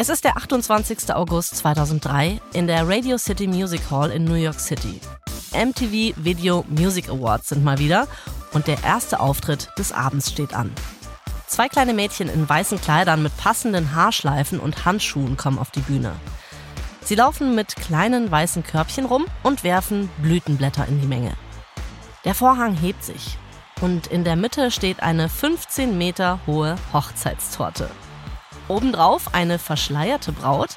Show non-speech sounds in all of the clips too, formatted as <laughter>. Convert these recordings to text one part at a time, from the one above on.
Es ist der 28. August 2003 in der Radio City Music Hall in New York City. MTV Video Music Awards sind mal wieder und der erste Auftritt des Abends steht an. Zwei kleine Mädchen in weißen Kleidern mit passenden Haarschleifen und Handschuhen kommen auf die Bühne. Sie laufen mit kleinen weißen Körbchen rum und werfen Blütenblätter in die Menge. Der Vorhang hebt sich und in der Mitte steht eine 15 Meter hohe Hochzeitstorte. Obendrauf eine verschleierte Braut,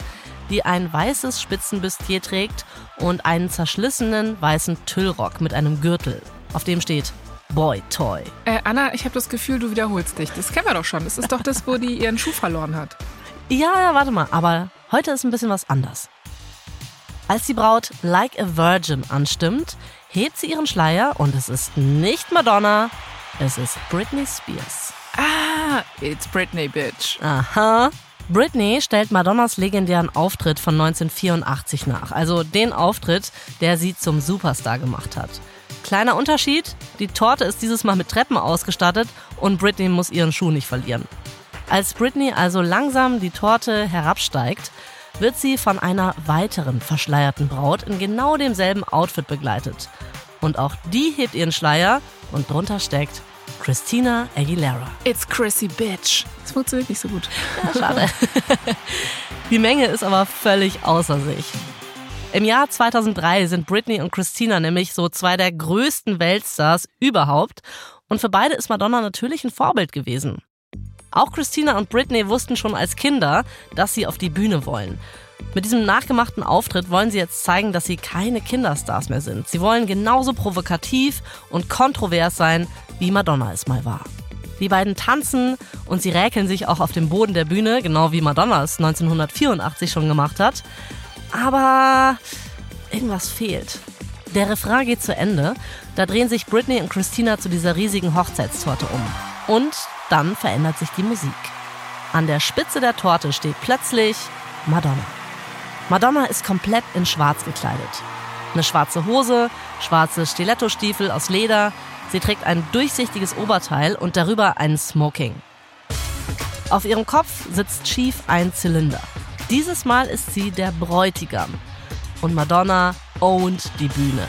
die ein weißes Spitzenbüstier trägt und einen zerschlissenen weißen Tüllrock mit einem Gürtel, auf dem steht Boy Toy. Äh, Anna, ich habe das Gefühl, du wiederholst dich. Das kennen wir doch schon. Das ist doch das, wo die ihren Schuh verloren hat. Ja, ja, warte mal, aber heute ist ein bisschen was anders. Als die Braut Like a Virgin anstimmt, hebt sie ihren Schleier und es ist nicht Madonna, es ist Britney Spears. Ah, it's Britney, bitch. Aha. Britney stellt Madonnas legendären Auftritt von 1984 nach. Also den Auftritt, der sie zum Superstar gemacht hat. Kleiner Unterschied, die Torte ist dieses Mal mit Treppen ausgestattet und Britney muss ihren Schuh nicht verlieren. Als Britney also langsam die Torte herabsteigt, wird sie von einer weiteren verschleierten Braut in genau demselben Outfit begleitet. Und auch die hebt ihren Schleier und drunter steckt Christina Aguilera. It's Chrissy Bitch. Das funktioniert nicht so gut. Ja, schade. <laughs> Die Menge ist aber völlig außer sich. Im Jahr 2003 sind Britney und Christina nämlich so zwei der größten Weltstars überhaupt. Und für beide ist Madonna natürlich ein Vorbild gewesen. Auch Christina und Britney wussten schon als Kinder, dass sie auf die Bühne wollen. Mit diesem nachgemachten Auftritt wollen sie jetzt zeigen, dass sie keine Kinderstars mehr sind. Sie wollen genauso provokativ und kontrovers sein, wie Madonna es mal war. Die beiden tanzen und sie räkeln sich auch auf dem Boden der Bühne, genau wie Madonna es 1984 schon gemacht hat. Aber irgendwas fehlt. Der Refrain geht zu Ende, da drehen sich Britney und Christina zu dieser riesigen Hochzeitstorte um. Und dann verändert sich die Musik. An der Spitze der Torte steht plötzlich Madonna. Madonna ist komplett in schwarz gekleidet. Eine schwarze Hose, schwarze Stilettostiefel aus Leder. Sie trägt ein durchsichtiges Oberteil und darüber einen Smoking. Auf ihrem Kopf sitzt schief ein Zylinder. Dieses Mal ist sie der Bräutigam. Und Madonna ownt die Bühne.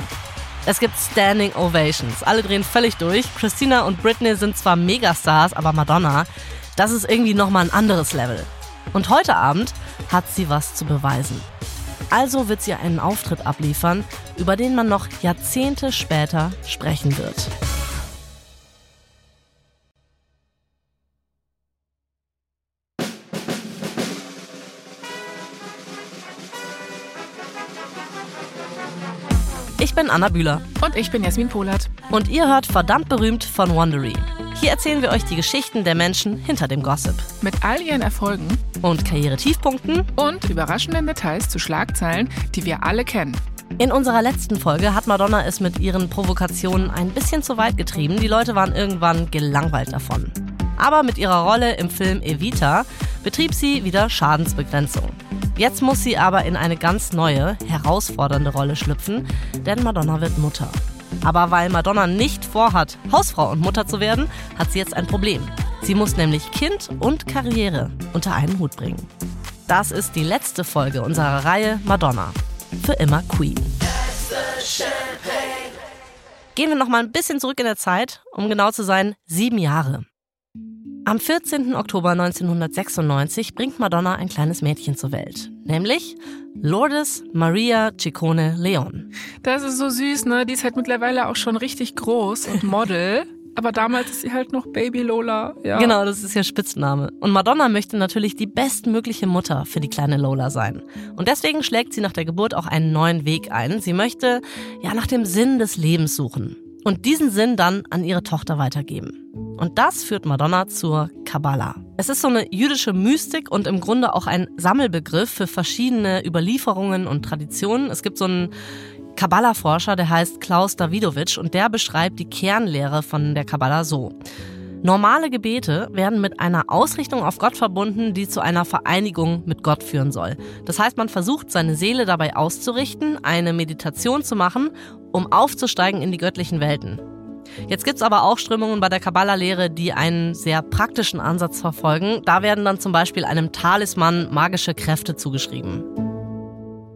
Es gibt Standing Ovations. Alle drehen völlig durch. Christina und Britney sind zwar Megastars, aber Madonna, das ist irgendwie nochmal ein anderes Level. Und heute Abend hat sie was zu beweisen. Also wird sie einen Auftritt abliefern, über den man noch Jahrzehnte später sprechen wird. Ich bin Anna Bühler. Und ich bin Jasmin Polat. Und ihr hört verdammt berühmt von Wondery. Hier erzählen wir euch die Geschichten der Menschen hinter dem Gossip. Mit all ihren Erfolgen und Karrieretiefpunkten und überraschenden Details zu Schlagzeilen, die wir alle kennen. In unserer letzten Folge hat Madonna es mit ihren Provokationen ein bisschen zu weit getrieben. Die Leute waren irgendwann gelangweilt davon. Aber mit ihrer Rolle im Film Evita betrieb sie wieder Schadensbegrenzung. Jetzt muss sie aber in eine ganz neue, herausfordernde Rolle schlüpfen, denn Madonna wird Mutter. Aber weil Madonna nicht vorhat, Hausfrau und Mutter zu werden, hat sie jetzt ein Problem. Sie muss nämlich Kind und Karriere unter einen Hut bringen. Das ist die letzte Folge unserer Reihe Madonna. Für immer Queen. Gehen wir noch mal ein bisschen zurück in der Zeit, um genau zu sein, sieben Jahre. Am 14. Oktober 1996 bringt Madonna ein kleines Mädchen zur Welt, nämlich Lourdes Maria Ciccone Leon. Das ist so süß, ne? Die ist halt mittlerweile auch schon richtig groß und Model. <laughs> Aber damals ist sie halt noch Baby Lola. Ja. Genau, das ist ihr Spitzname. Und Madonna möchte natürlich die bestmögliche Mutter für die kleine Lola sein. Und deswegen schlägt sie nach der Geburt auch einen neuen Weg ein. Sie möchte ja nach dem Sinn des Lebens suchen und diesen Sinn dann an ihre Tochter weitergeben. Und das führt Madonna zur Kabbala. Es ist so eine jüdische Mystik und im Grunde auch ein Sammelbegriff für verschiedene Überlieferungen und Traditionen. Es gibt so einen Kabbala-Forscher, der heißt Klaus Davidowitsch und der beschreibt die Kernlehre von der Kabbala so. Normale Gebete werden mit einer Ausrichtung auf Gott verbunden, die zu einer Vereinigung mit Gott führen soll. Das heißt, man versucht, seine Seele dabei auszurichten, eine Meditation zu machen, um aufzusteigen in die göttlichen Welten. Jetzt gibt's aber auch Strömungen bei der Kabbala-Lehre, die einen sehr praktischen Ansatz verfolgen. Da werden dann zum Beispiel einem Talisman magische Kräfte zugeschrieben.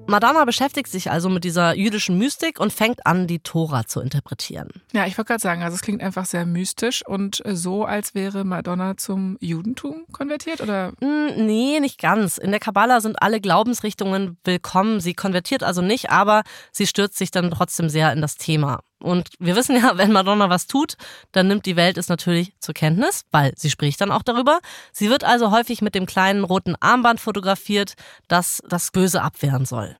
Madonna beschäftigt sich also mit dieser jüdischen Mystik und fängt an, die Tora zu interpretieren. Ja, ich wollte gerade sagen, also es klingt einfach sehr mystisch und so, als wäre Madonna zum Judentum konvertiert, oder? Mm, nee, nicht ganz. In der Kabbala sind alle Glaubensrichtungen willkommen. Sie konvertiert also nicht, aber sie stürzt sich dann trotzdem sehr in das Thema. Und wir wissen ja, <laughs> wenn Madonna was tut, dann nimmt die Welt es natürlich zur Kenntnis, weil sie spricht dann auch darüber. Sie wird also häufig mit dem kleinen roten Armband fotografiert, das das Böse abwehren soll.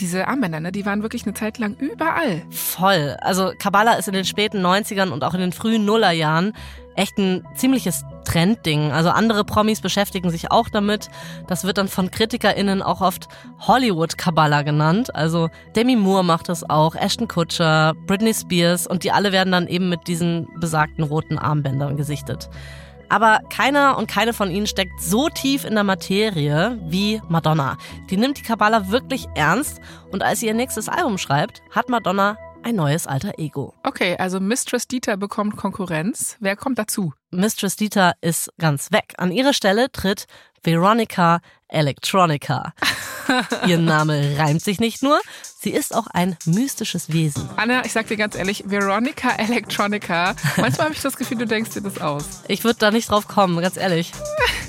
Diese Armbänder, ne, die waren wirklich eine Zeit lang überall. Voll. Also Kabbalah ist in den späten 90ern und auch in den frühen Nullerjahren echt ein ziemliches Trendding. Also andere Promis beschäftigen sich auch damit. Das wird dann von KritikerInnen auch oft Hollywood-Kabbalah genannt. Also Demi Moore macht das auch, Ashton Kutcher, Britney Spears und die alle werden dann eben mit diesen besagten roten Armbändern gesichtet. Aber keiner und keine von ihnen steckt so tief in der Materie wie Madonna. Die nimmt die Kabbalah wirklich ernst und als sie ihr nächstes Album schreibt, hat Madonna ein neues alter Ego. Okay, also Mistress Dieter bekommt Konkurrenz. Wer kommt dazu? Mistress Dieter ist ganz weg. An ihre Stelle tritt Veronica Electronica. Ihr Name reimt sich nicht nur, sie ist auch ein mystisches Wesen. Anna, ich sag dir ganz ehrlich, Veronica Electronica. Manchmal habe ich das Gefühl, du denkst dir das aus. Ich würde da nicht drauf kommen, ganz ehrlich.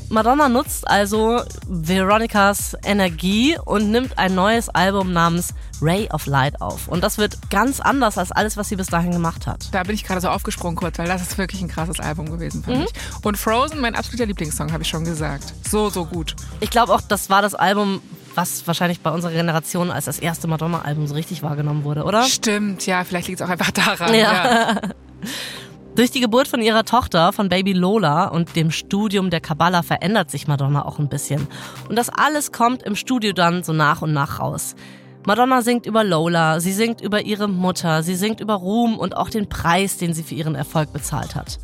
Madonna nutzt also Veronicas Energie und nimmt ein neues Album namens Ray of Light auf. Und das wird ganz anders als alles, was sie bis dahin gemacht hat. Da bin ich gerade so aufgesprungen kurz, weil das ist wirklich ein krasses Album gewesen, finde mhm. ich. Und Frozen, mein absoluter Lieblingssong, habe ich schon gesagt. So, so gut. Ich glaube auch, das war das Album, was wahrscheinlich bei unserer Generation als das erste Madonna-Album so richtig wahrgenommen wurde, oder? Stimmt, ja, vielleicht liegt es auch einfach daran. Ja. ja. <laughs> Durch die Geburt von ihrer Tochter, von Baby Lola und dem Studium der Kabbalah verändert sich Madonna auch ein bisschen. Und das alles kommt im Studio dann so nach und nach raus. Madonna singt über Lola, sie singt über ihre Mutter, sie singt über Ruhm und auch den Preis, den sie für ihren Erfolg bezahlt hat.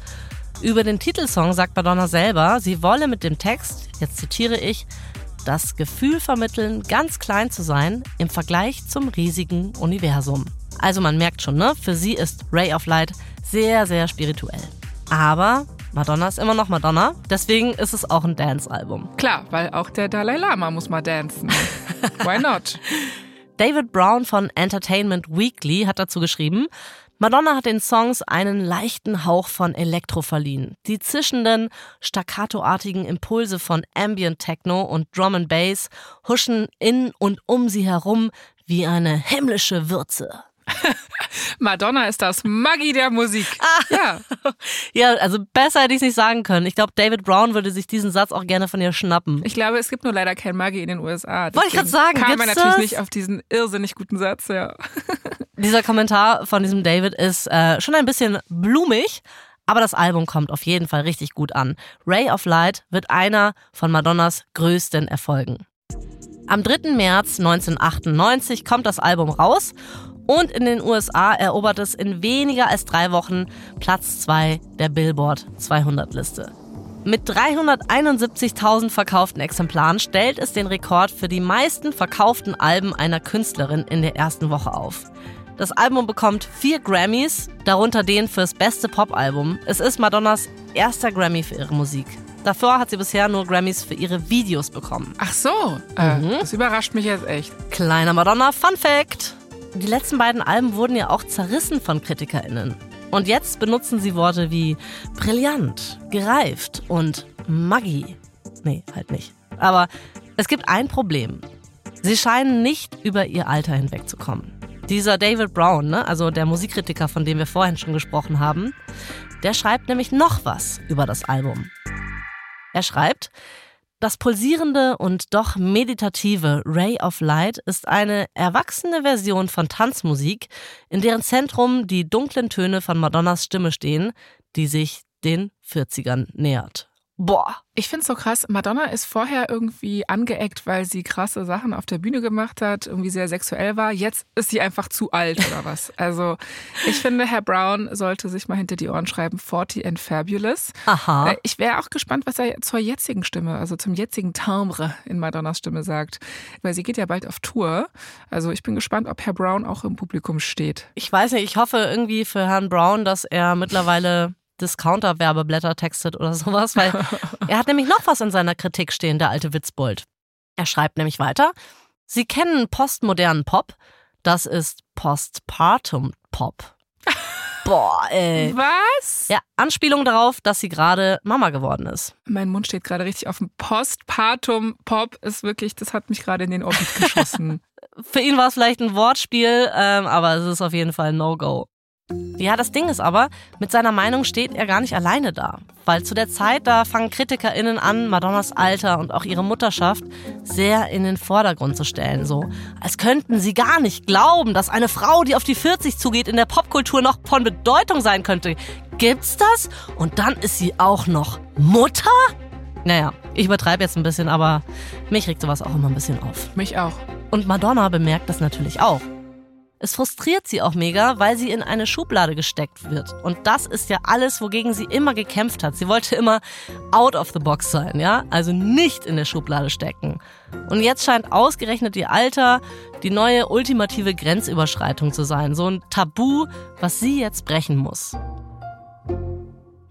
Über den Titelsong sagt Madonna selber, sie wolle mit dem Text, jetzt zitiere ich, das Gefühl vermitteln, ganz klein zu sein im Vergleich zum riesigen Universum. Also man merkt schon, ne? Für sie ist Ray of Light sehr, sehr spirituell. Aber Madonna ist immer noch Madonna, deswegen ist es auch ein Dance-Album. Klar, weil auch der Dalai Lama muss mal dancen. <laughs> Why not? David Brown von Entertainment Weekly hat dazu geschrieben, Madonna hat den Songs einen leichten Hauch von Elektro verliehen. Die zischenden, staccatoartigen Impulse von Ambient Techno und Drum and Bass huschen in und um sie herum wie eine himmlische Würze. Madonna ist das Maggi der Musik. Ah. Ja. <laughs> ja, also besser hätte ich es nicht sagen können. Ich glaube, David Brown würde sich diesen Satz auch gerne von ihr schnappen. Ich glaube, es gibt nur leider kein Maggi in den USA. Wollte ich gerade sagen. Kam man natürlich das? nicht auf diesen irrsinnig guten Satz, ja. <laughs> Dieser Kommentar von diesem David ist äh, schon ein bisschen blumig. Aber das Album kommt auf jeden Fall richtig gut an. Ray of Light wird einer von Madonnas größten Erfolgen. Am 3. März 1998 kommt das Album raus und in den USA erobert es in weniger als drei Wochen Platz 2 der Billboard 200 Liste. Mit 371.000 verkauften Exemplaren stellt es den Rekord für die meisten verkauften Alben einer Künstlerin in der ersten Woche auf. Das Album bekommt vier Grammys, darunter den fürs beste Popalbum. Es ist Madonnas erster Grammy für ihre Musik. Davor hat sie bisher nur Grammys für ihre Videos bekommen. Ach so, äh, mhm. das überrascht mich jetzt echt. Kleiner Madonna Fun Fact. Die letzten beiden Alben wurden ja auch zerrissen von KritikerInnen. Und jetzt benutzen sie Worte wie brillant, gereift und Maggi. Nee, halt nicht. Aber es gibt ein Problem. Sie scheinen nicht über ihr Alter hinwegzukommen. Dieser David Brown, ne, also der Musikkritiker, von dem wir vorhin schon gesprochen haben, der schreibt nämlich noch was über das Album. Er schreibt, das pulsierende und doch meditative Ray of Light ist eine erwachsene Version von Tanzmusik, in deren Zentrum die dunklen Töne von Madonnas Stimme stehen, die sich den 40ern nähert. Boah. Ich finde es so krass. Madonna ist vorher irgendwie angeeckt, weil sie krasse Sachen auf der Bühne gemacht hat, irgendwie sehr sexuell war. Jetzt ist sie einfach zu alt oder was. <laughs> Also ich finde, Herr Brown sollte sich mal hinter die Ohren schreiben, 40 and Fabulous. Aha. Äh, Ich wäre auch gespannt, was er zur jetzigen Stimme, also zum jetzigen Timbre in Madonnas Stimme sagt. Weil sie geht ja bald auf Tour. Also ich bin gespannt, ob Herr Brown auch im Publikum steht. Ich weiß nicht, ich hoffe irgendwie für Herrn Brown, dass er mittlerweile Discounter-Werbeblätter textet oder sowas, weil <laughs> er hat nämlich noch was in seiner Kritik stehen, der alte Witzbold. Er schreibt nämlich weiter, Sie kennen postmodernen Pop, das ist Postpartum Pop. <laughs> Boah, ey. Was? Ja, Anspielung darauf, dass sie gerade Mama geworden ist. Mein Mund steht gerade richtig auf dem Postpartum Pop. Ist wirklich, das hat mich gerade in den Orbit geschossen. <laughs> Für ihn war es vielleicht ein Wortspiel, ähm, aber es ist auf jeden Fall ein No-Go. Ja, das Ding ist aber, mit seiner Meinung steht er gar nicht alleine da. Weil zu der Zeit, da fangen KritikerInnen an, Madonnas Alter und auch ihre Mutterschaft sehr in den Vordergrund zu stellen. So, als könnten sie gar nicht glauben, dass eine Frau, die auf die 40 zugeht, in der Popkultur noch von Bedeutung sein könnte. Gibt's das? Und dann ist sie auch noch Mutter? Naja, ich übertreibe jetzt ein bisschen, aber mich regt sowas auch immer ein bisschen auf. mich auch. Und Madonna bemerkt das natürlich auch. Es frustriert sie auch mega, weil sie in eine Schublade gesteckt wird. Und das ist ja alles, wogegen sie immer gekämpft hat. Sie wollte immer out of the box sein, ja? Also nicht in der Schublade stecken. Und jetzt scheint ausgerechnet ihr Alter die neue ultimative Grenzüberschreitung zu sein. So ein Tabu, was sie jetzt brechen muss.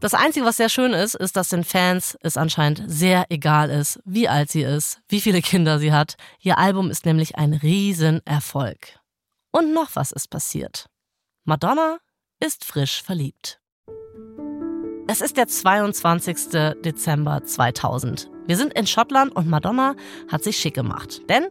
Das Einzige, was sehr schön ist, ist, dass den Fans es anscheinend sehr egal ist, wie alt sie ist, wie viele Kinder sie hat. Ihr Album ist nämlich ein Riesenerfolg. Und noch was ist passiert. Madonna ist frisch verliebt. Es ist der 22. Dezember 2000. Wir sind in Schottland und Madonna hat sich schick gemacht. Denn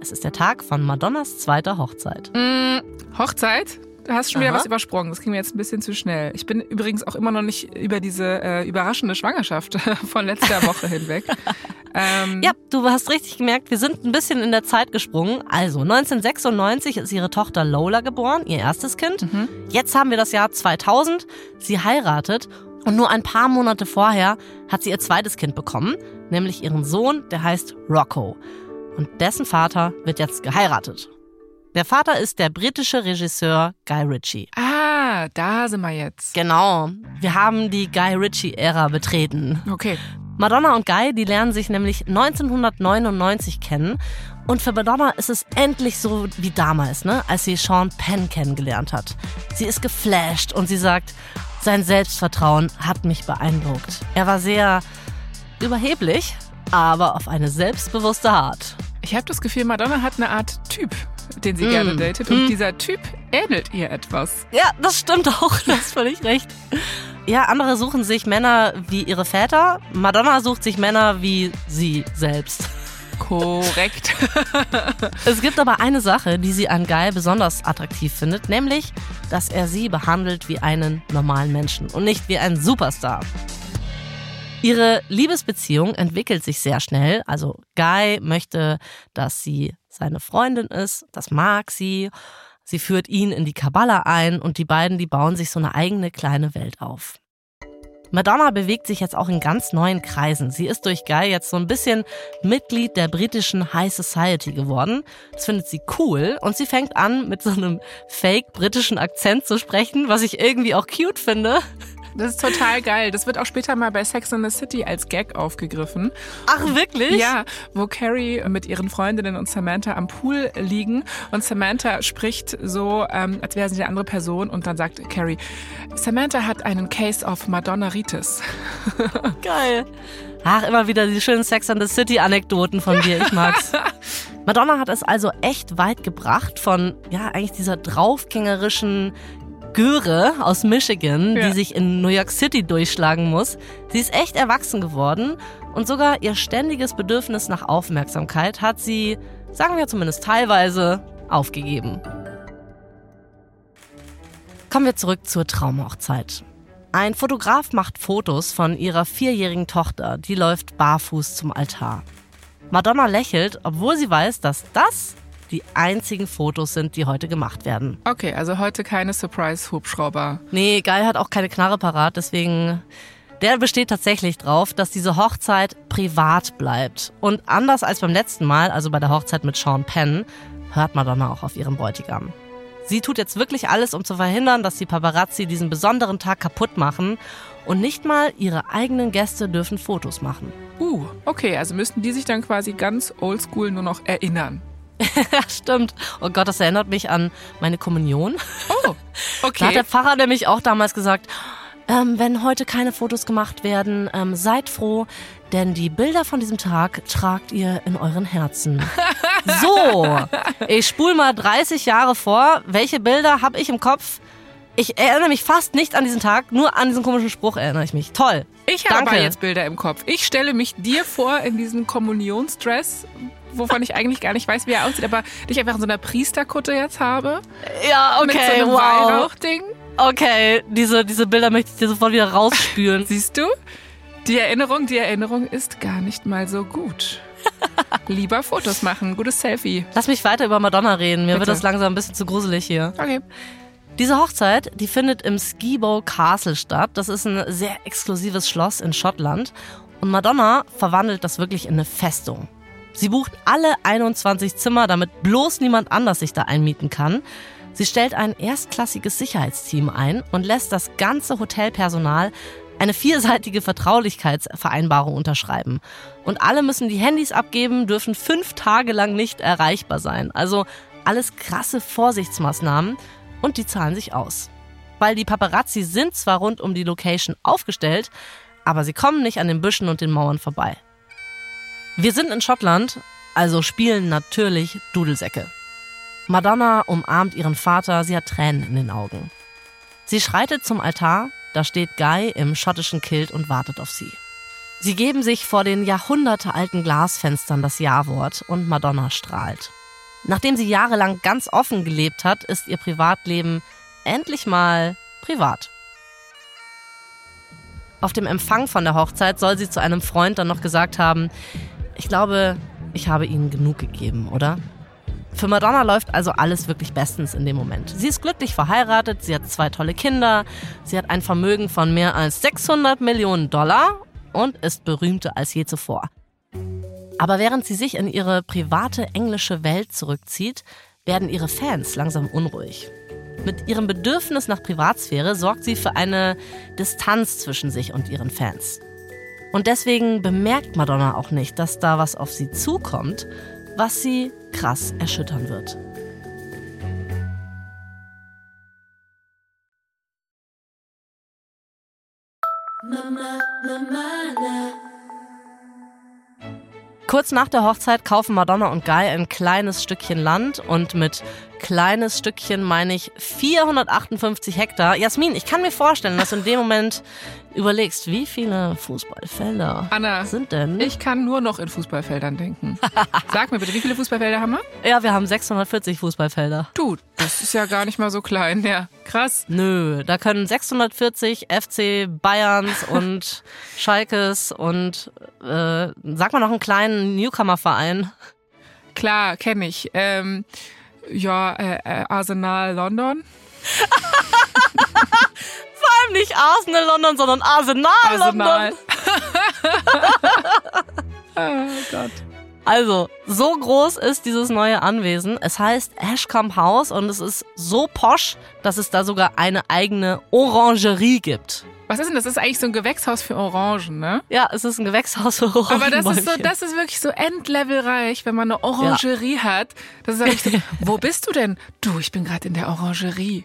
es ist der Tag von Madonnas zweiter Hochzeit. Mm, Hochzeit? Du hast schon wieder Aha. was übersprungen. Das ging mir jetzt ein bisschen zu schnell. Ich bin übrigens auch immer noch nicht über diese äh, überraschende Schwangerschaft <laughs> von letzter Woche hinweg. <laughs> Ähm, Ja, du hast richtig gemerkt, wir sind ein bisschen in der Zeit gesprungen. Also 1996 ist ihre Tochter Lola geboren, ihr erstes Kind. Mhm. Jetzt haben wir das Jahr 2000. Sie heiratet und nur ein paar Monate vorher hat sie ihr zweites Kind bekommen, nämlich ihren Sohn, der heißt Rocco. Und dessen Vater wird jetzt geheiratet. Der Vater ist der britische Regisseur Guy Ritchie. Ah, da sind wir jetzt. Genau, wir haben die Guy Ritchie-Ära betreten. Okay. Madonna und Guy, die lernen sich nämlich 1999 kennen. Und für Madonna ist es endlich so wie damals, ne, als sie Sean Penn kennengelernt hat. Sie ist geflasht und sie sagt, sein Selbstvertrauen hat mich beeindruckt. Er war sehr überheblich, aber auf eine selbstbewusste Art. Ich habe das Gefühl, Madonna hat eine Art Typ, den sie Mm. gerne datet. Und Mm. dieser Typ ähnelt ihr etwas. Ja, das stimmt auch. <laughs> Du hast völlig recht. Ja, andere suchen sich Männer wie ihre Väter. Madonna sucht sich Männer wie sie selbst. Korrekt. <laughs> Es gibt aber eine Sache, die sie an Guy besonders attraktiv findet, nämlich, dass er sie behandelt wie einen normalen Menschen und nicht wie einen Superstar. Ihre Liebesbeziehung entwickelt sich sehr schnell. Also Guy möchte, dass sie seine Freundin ist, das mag sie. Sie führt ihn in die Kabbala ein und die beiden, die bauen sich so eine eigene kleine Welt auf. Madonna bewegt sich jetzt auch in ganz neuen Kreisen. Sie ist durch Guy jetzt so ein bisschen Mitglied der britischen High Society geworden. Das findet sie cool und sie fängt an, mit so einem fake britischen Akzent zu sprechen, was ich irgendwie auch cute finde. Das ist total geil. Das wird auch später mal bei Sex and the City als Gag aufgegriffen. Ach, wirklich? Ja, wo Carrie mit ihren Freundinnen und Samantha am Pool liegen und Samantha spricht so, ähm, als wäre sie eine andere Person und dann sagt Carrie, Samantha hat einen Case of Madonnaritis. <laughs> Geil. Ach, immer wieder die schönen Sex and the City Anekdoten von dir. Ich mag's. <laughs> Madonna hat es also echt weit gebracht von, ja, eigentlich dieser draufgängerischen Göre aus Michigan, Ja. die sich in New York City durchschlagen muss. Sie ist echt erwachsen geworden und sogar ihr ständiges Bedürfnis nach Aufmerksamkeit hat sie, sagen wir zumindest teilweise, aufgegeben. Kommen wir zurück zur Traumhochzeit. Ein Fotograf macht Fotos von ihrer vierjährigen Tochter, die läuft barfuß zum Altar. Madonna lächelt, obwohl sie weiß, dass das die einzigen Fotos sind, die heute gemacht werden. Okay, also heute keine Surprise-Hubschrauber. Nee, Geil hat auch keine Knarre parat, deswegen Der besteht tatsächlich drauf, dass diese Hochzeit privat bleibt. Und anders als beim letzten Mal, also bei der Hochzeit mit Sean Penn, hört Madonna auch auf ihren Bräutigam. Sie tut jetzt wirklich alles, um zu verhindern, dass die Paparazzi diesen besonderen Tag kaputt machen. Und nicht mal ihre eigenen Gäste dürfen Fotos machen. Uh, okay, also müssten die sich dann quasi ganz oldschool nur noch erinnern. <laughs> ja, stimmt. Oh Gott, das erinnert mich an meine Kommunion. Oh, okay. <laughs> Da hat der Pfarrer nämlich auch damals gesagt, ähm, wenn heute keine Fotos gemacht werden, ähm, seid froh, denn die Bilder von diesem Tag tragt ihr in euren Herzen. <laughs> so, ich spule mal 30 Jahre vor. Welche Bilder habe ich im Kopf? Ich erinnere mich fast nicht an diesen Tag, nur an diesen komischen Spruch erinnere ich mich. Toll. Ich habe Danke. jetzt Bilder im Kopf. Ich stelle mich dir vor in diesem Kommunionsdress, wovon ich eigentlich gar nicht weiß, wie er aussieht, aber dich einfach in so einer Priesterkutte jetzt habe. Ja, mit so okay, einem wow. Weihrauchding. Okay, diese, diese Bilder möchte ich dir sofort wieder rausspülen. <laughs> Siehst du? Die Erinnerung, die Erinnerung ist gar nicht mal so gut. <laughs> Lieber Fotos machen, gutes Selfie. Lass mich weiter über Madonna reden. Mir wird Bitte. das langsam ein bisschen zu gruselig hier. Okay. Diese Hochzeit, die findet im Skibo Castle statt. Das ist ein sehr exklusives Schloss in Schottland. Und Madonna verwandelt das wirklich in eine Festung. Sie bucht alle 21 Zimmer, damit bloß niemand anders sich da einmieten kann. Sie stellt ein erstklassiges Sicherheitsteam ein und lässt das ganze Hotelpersonal eine vierseitige Vertraulichkeitsvereinbarung unterschreiben. Und alle müssen die Handys abgeben, dürfen fünf Tage lang nicht erreichbar sein. Also alles krasse Vorsichtsmaßnahmen und die zahlen sich aus. Weil die Paparazzi sind zwar rund um die Location aufgestellt, aber sie kommen nicht an den Büschen und den Mauern vorbei. Wir sind in Schottland, also spielen natürlich Dudelsäcke. Madonna umarmt ihren Vater, sie hat Tränen in den Augen. Sie schreitet zum Altar, da steht Guy im schottischen Kilt und wartet auf sie. Sie geben sich vor den jahrhundertealten Glasfenstern das Ja-Wort und Madonna strahlt. Nachdem sie jahrelang ganz offen gelebt hat, ist ihr Privatleben endlich mal privat. Auf dem Empfang von der Hochzeit soll sie zu einem Freund dann noch gesagt haben, ich glaube, ich habe ihnen genug gegeben, oder? Für Madonna läuft also alles wirklich bestens in dem Moment. Sie ist glücklich verheiratet, sie hat zwei tolle Kinder, sie hat ein Vermögen von mehr als 600 Millionen Dollar und ist berühmter als je zuvor. Aber während sie sich in ihre private englische Welt zurückzieht, werden ihre Fans langsam unruhig. Mit ihrem Bedürfnis nach Privatsphäre sorgt sie für eine Distanz zwischen sich und ihren Fans. Und deswegen bemerkt Madonna auch nicht, dass da was auf sie zukommt, was sie krass erschüttern wird. Kurz nach der Hochzeit kaufen Madonna und Guy ein kleines Stückchen Land und mit kleines Stückchen meine ich 458 Hektar. Jasmin, ich kann mir vorstellen, dass du in dem Moment überlegst, wie viele Fußballfelder Anna, sind denn? ich kann nur noch in Fußballfeldern denken. <laughs> Sag mir bitte, wie viele Fußballfelder haben wir? ja, wir haben 640 Fußballfelder. Du, das ist ja gar nicht mal so klein. Ja, krass. Nö, da können 640 FC Bayerns und <laughs> Schalkes und äh, sag mal noch einen kleinen Newcomer-Verein. Klar, kenne ich. Ähm, ja, äh, äh, Arsenal London. <laughs> Vor allem nicht Arsenal London, sondern Arsenal, Arsenal. London. <laughs> <laughs> oh Gott. Also, so groß ist dieses neue Anwesen. Es heißt Ashcombe House und es ist so posch, dass es da sogar eine eigene Orangerie gibt. Was ist denn das? Das ist eigentlich so ein Gewächshaus für Orangen, ne? Ja, es ist ein Gewächshaus für Orangen. Aber das ist so, das ist wirklich so endlevelreich, wenn man eine Orangerie hat. Das ist wirklich so, <laughs> wo bist du denn? Du, ich bin gerade in der Orangerie.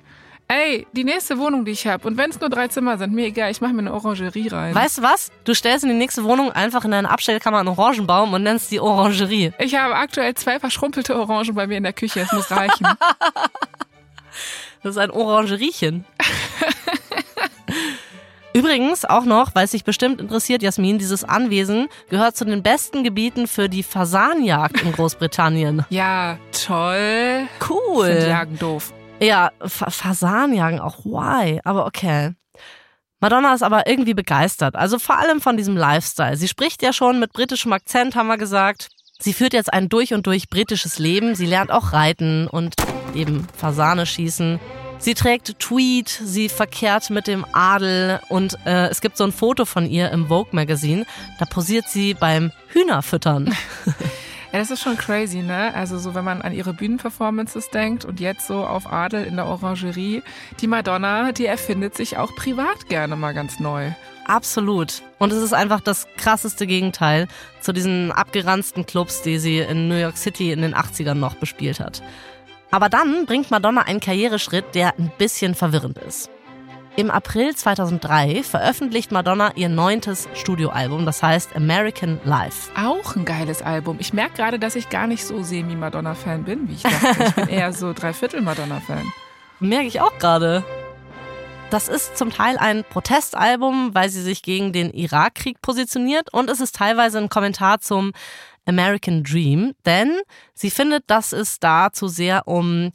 Ey, die nächste Wohnung, die ich habe, und wenn es nur drei Zimmer sind, mir egal, ich mache mir eine Orangerie rein. Weißt du was? Du stellst in die nächste Wohnung einfach in deine Abstellkammer einen Orangenbaum und nennst die Orangerie. Ich habe aktuell zwei verschrumpelte Orangen bei mir in der Küche, es muss reichen. <laughs> Das ist ein Orangeriechen. <laughs> Übrigens auch noch, weil es dich bestimmt interessiert, Jasmin, dieses Anwesen gehört zu den besten Gebieten für die Fasanjagd in Großbritannien. <laughs> ja, toll. Cool. Find Jagen doof. Ja, Fa Fasanjagen auch. Why? Aber okay. Madonna ist aber irgendwie begeistert. Also vor allem von diesem Lifestyle. Sie spricht ja schon mit britischem Akzent, haben wir gesagt. Sie führt jetzt ein durch und durch britisches Leben. Sie lernt auch reiten und eben Fasane schießen. Sie trägt Tweed, sie verkehrt mit dem Adel und äh, es gibt so ein Foto von ihr im Vogue Magazine. Da posiert sie beim Hühnerfüttern. <laughs> Ja, das ist schon crazy, ne? Also so, wenn man an ihre Bühnenperformances denkt und jetzt so auf Adel in der Orangerie. Die Madonna, die erfindet sich auch privat gerne mal ganz neu. Absolut. Und es ist einfach das krasseste Gegenteil zu diesen abgeranzten Clubs, die sie in New York City in den 80ern noch bespielt hat. Aber dann bringt Madonna einen Karriereschritt, der ein bisschen verwirrend ist. Im April 2003 veröffentlicht Madonna ihr neuntes Studioalbum, das heißt American Life. Auch ein geiles Album. Ich merke gerade, dass ich gar nicht so semi-Madonna-Fan bin, wie ich dachte. Ich bin eher so Dreiviertel-Madonna-Fan. Merke ich auch gerade. Das ist zum Teil ein Protestalbum, weil sie sich gegen den Irakkrieg positioniert und es ist teilweise ein Kommentar zum American Dream, denn sie findet, dass es da zu sehr um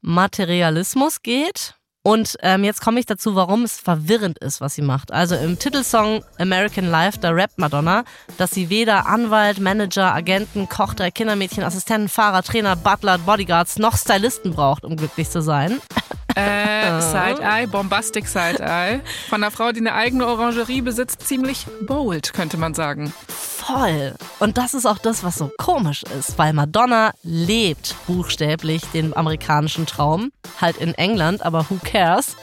Materialismus geht und ähm, jetzt komme ich dazu, warum es verwirrend ist, was sie macht. Also im Titelsong American Life, da rappt Madonna, dass sie weder Anwalt, Manager, Agenten, Koch, drei Kindermädchen, Assistenten, Fahrer, Trainer, Butler, Bodyguards noch Stylisten braucht, um glücklich zu sein. <laughs> Äh, Side-Eye, Bombastic Side-Eye. Von einer Frau, die eine eigene Orangerie besitzt, ziemlich bold, könnte man sagen. Voll. Und das ist auch das, was so komisch ist, weil Madonna lebt buchstäblich den amerikanischen Traum. Halt in England, aber who cares?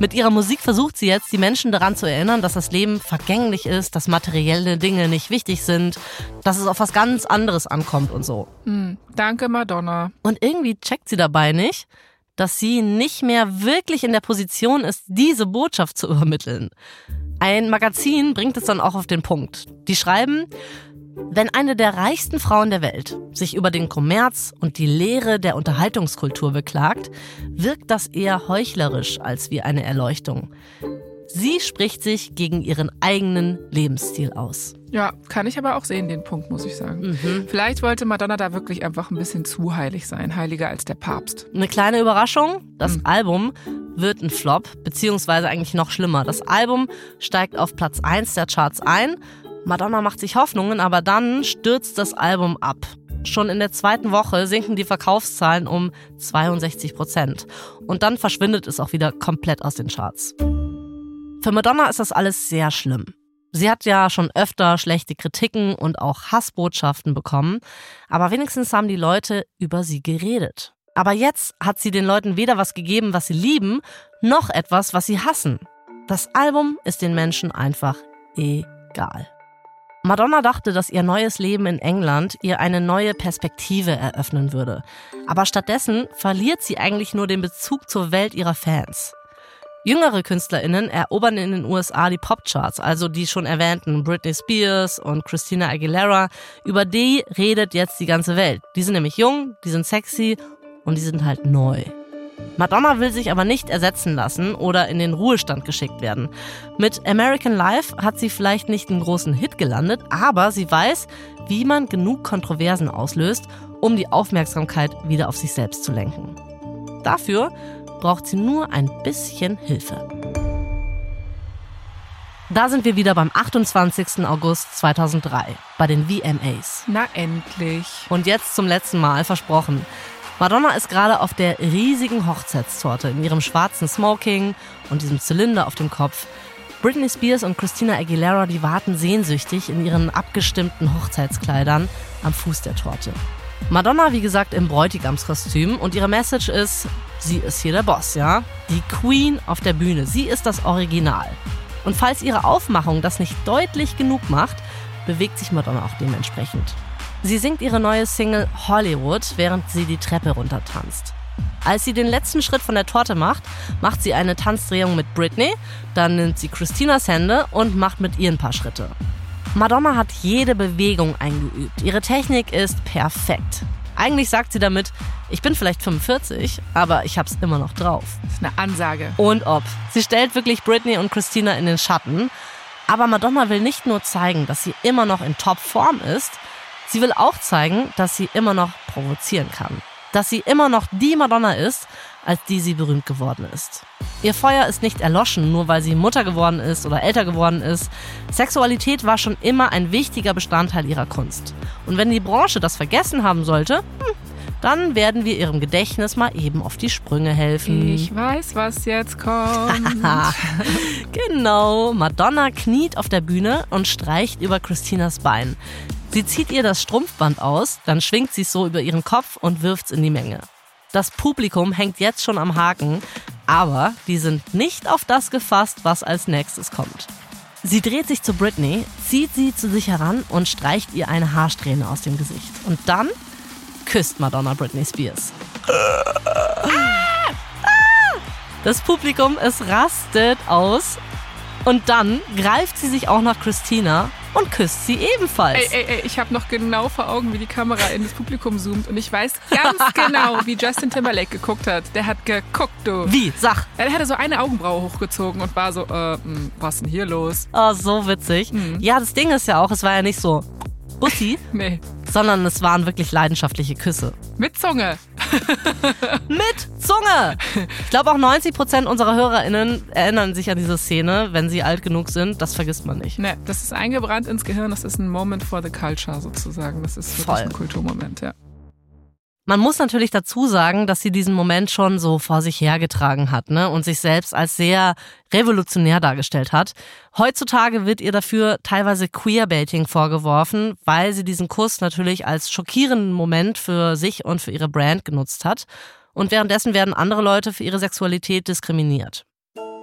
Mit ihrer Musik versucht sie jetzt, die Menschen daran zu erinnern, dass das Leben vergänglich ist, dass materielle Dinge nicht wichtig sind, dass es auf was ganz anderes ankommt und so. Hm, danke, Madonna. Und irgendwie checkt sie dabei nicht, dass sie nicht mehr wirklich in der Position ist, diese Botschaft zu übermitteln. Ein Magazin bringt es dann auch auf den Punkt. Die schreiben, wenn eine der reichsten Frauen der Welt sich über den Kommerz und die Lehre der Unterhaltungskultur beklagt, wirkt das eher heuchlerisch als wie eine Erleuchtung. Sie spricht sich gegen ihren eigenen Lebensstil aus. Ja, kann ich aber auch sehen, den Punkt, muss ich sagen. Mhm. Vielleicht wollte Madonna da wirklich einfach ein bisschen zu heilig sein, heiliger als der Papst. Eine kleine Überraschung, das mhm. Album wird ein Flop, beziehungsweise eigentlich noch schlimmer. Das Album steigt auf Platz 1 der Charts ein. Madonna macht sich Hoffnungen, aber dann stürzt das Album ab. Schon in der zweiten Woche sinken die Verkaufszahlen um 62 Prozent. Und dann verschwindet es auch wieder komplett aus den Charts. Für Madonna ist das alles sehr schlimm. Sie hat ja schon öfter schlechte Kritiken und auch Hassbotschaften bekommen, aber wenigstens haben die Leute über sie geredet. Aber jetzt hat sie den Leuten weder was gegeben, was sie lieben, noch etwas, was sie hassen. Das Album ist den Menschen einfach egal. Madonna dachte, dass ihr neues Leben in England ihr eine neue Perspektive eröffnen würde. Aber stattdessen verliert sie eigentlich nur den Bezug zur Welt ihrer Fans. Jüngere KünstlerInnen erobern in den USA die Popcharts, also die schon erwähnten Britney Spears und Christina Aguilera. Über die redet jetzt die ganze Welt. Die sind nämlich jung, die sind sexy und die sind halt neu. Madonna will sich aber nicht ersetzen lassen oder in den Ruhestand geschickt werden. Mit American Life hat sie vielleicht nicht einen großen Hit gelandet, aber sie weiß, wie man genug Kontroversen auslöst, um die Aufmerksamkeit wieder auf sich selbst zu lenken. Dafür braucht sie nur ein bisschen Hilfe. Da sind wir wieder beim 28. August 2003 bei den VMAs. Na endlich. Und jetzt zum letzten Mal versprochen. Madonna ist gerade auf der riesigen Hochzeitstorte in ihrem schwarzen Smoking und diesem Zylinder auf dem Kopf. Britney Spears und Christina Aguilera, die warten sehnsüchtig in ihren abgestimmten Hochzeitskleidern am Fuß der Torte. Madonna, wie gesagt, im Bräutigamskostüm und ihre Message ist, sie ist hier der Boss, ja? Die Queen auf der Bühne, sie ist das Original. Und falls ihre Aufmachung das nicht deutlich genug macht, bewegt sich Madonna auch dementsprechend. Sie singt ihre neue Single Hollywood, während sie die Treppe runtertanzt. Als sie den letzten Schritt von der Torte macht, macht sie eine Tanzdrehung mit Britney, dann nimmt sie Christinas Hände und macht mit ihr ein paar Schritte. Madonna hat jede Bewegung eingeübt. Ihre Technik ist perfekt. Eigentlich sagt sie damit, ich bin vielleicht 45, aber ich hab's immer noch drauf. Das ist eine Ansage. Und ob. Sie stellt wirklich Britney und Christina in den Schatten. Aber Madonna will nicht nur zeigen, dass sie immer noch in Topform ist, sie will auch zeigen, dass sie immer noch provozieren kann. Dass sie immer noch die Madonna ist, als die sie berühmt geworden ist. Ihr Feuer ist nicht erloschen, nur weil sie Mutter geworden ist oder älter geworden ist. Sexualität war schon immer ein wichtiger Bestandteil ihrer Kunst. Und wenn die Branche das vergessen haben sollte, hm, Dann werden wir ihrem Gedächtnis mal eben auf die Sprünge helfen. Ich weiß, was jetzt kommt. <laughs> genau, Madonna kniet auf der Bühne und streicht über Christinas Bein. Sie zieht ihr das Strumpfband aus, dann schwingt sie es so über ihren Kopf und wirft's in die Menge. Das Publikum hängt jetzt schon am Haken, aber die sind nicht auf das gefasst, was als nächstes kommt. Sie dreht sich zu Britney, zieht sie zu sich heran und streicht ihr eine Haarsträhne aus dem Gesicht. Und dann küsst Madonna Britney Spears. Das Publikum, es rastet aus. Und dann greift sie sich auch nach Christina und küsst sie ebenfalls. Ey, ey, ey, ich habe noch genau vor Augen, wie die Kamera in das Publikum zoomt und ich weiß ganz <laughs> genau, wie Justin Timberlake geguckt hat. Der hat geguckt, du. Wie? Sag. Er hatte so eine Augenbraue hochgezogen und war so, äh, mh, hm, was ist denn hier los? Oh, so witzig. Mhm. Ja, das Ding ist ja auch, es war ja nicht so Bussi, <laughs> nee. sondern es waren wirklich leidenschaftliche Küsse. Mit Zunge. <laughs> Mit Zunge! Ich glaube auch 90 Prozent unserer HörerInnen erinnern sich an diese Szene, wenn sie alt genug sind. Das vergisst man nicht. Nee, das ist eingebrannt ins Gehirn. Das ist ein Moment for the culture sozusagen. Das ist wirklich Voll. ein Kulturmoment, ja. Man muss natürlich dazu sagen, dass sie diesen Moment schon so vor sich hergetragen hat ne? und sich selbst als sehr revolutionär dargestellt hat. Heutzutage wird ihr dafür teilweise Queerbaiting vorgeworfen, weil sie diesen Kuss natürlich als schockierenden Moment für sich und für ihre Brand genutzt hat. Und währenddessen werden andere Leute für ihre Sexualität diskriminiert.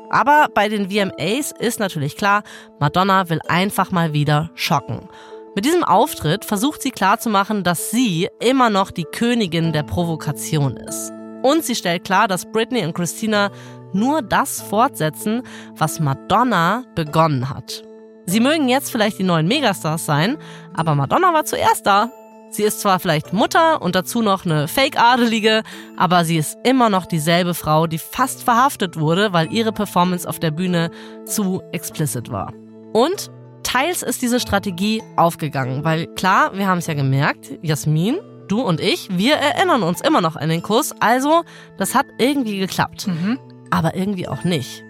Aber bei den VMAs ist natürlich klar, Madonna will einfach mal wieder schocken. Mit diesem Auftritt versucht sie klarzumachen, dass sie immer noch die Königin der Provokation ist. Und sie stellt klar, dass Britney und Christina nur das fortsetzen, was Madonna begonnen hat. Sie mögen jetzt vielleicht die neuen Megastars sein, aber Madonna war zuerst da. Sie ist zwar vielleicht Mutter und dazu noch eine Fake-Adelige, aber sie ist immer noch dieselbe Frau, die fast verhaftet wurde, weil ihre Performance auf der Bühne zu explicit war. Und Teils ist diese Strategie aufgegangen, weil klar, wir haben es ja gemerkt, Jasmin, du und ich, wir erinnern uns immer noch an den Kuss, also das hat irgendwie geklappt. Mhm. Aber irgendwie auch nicht.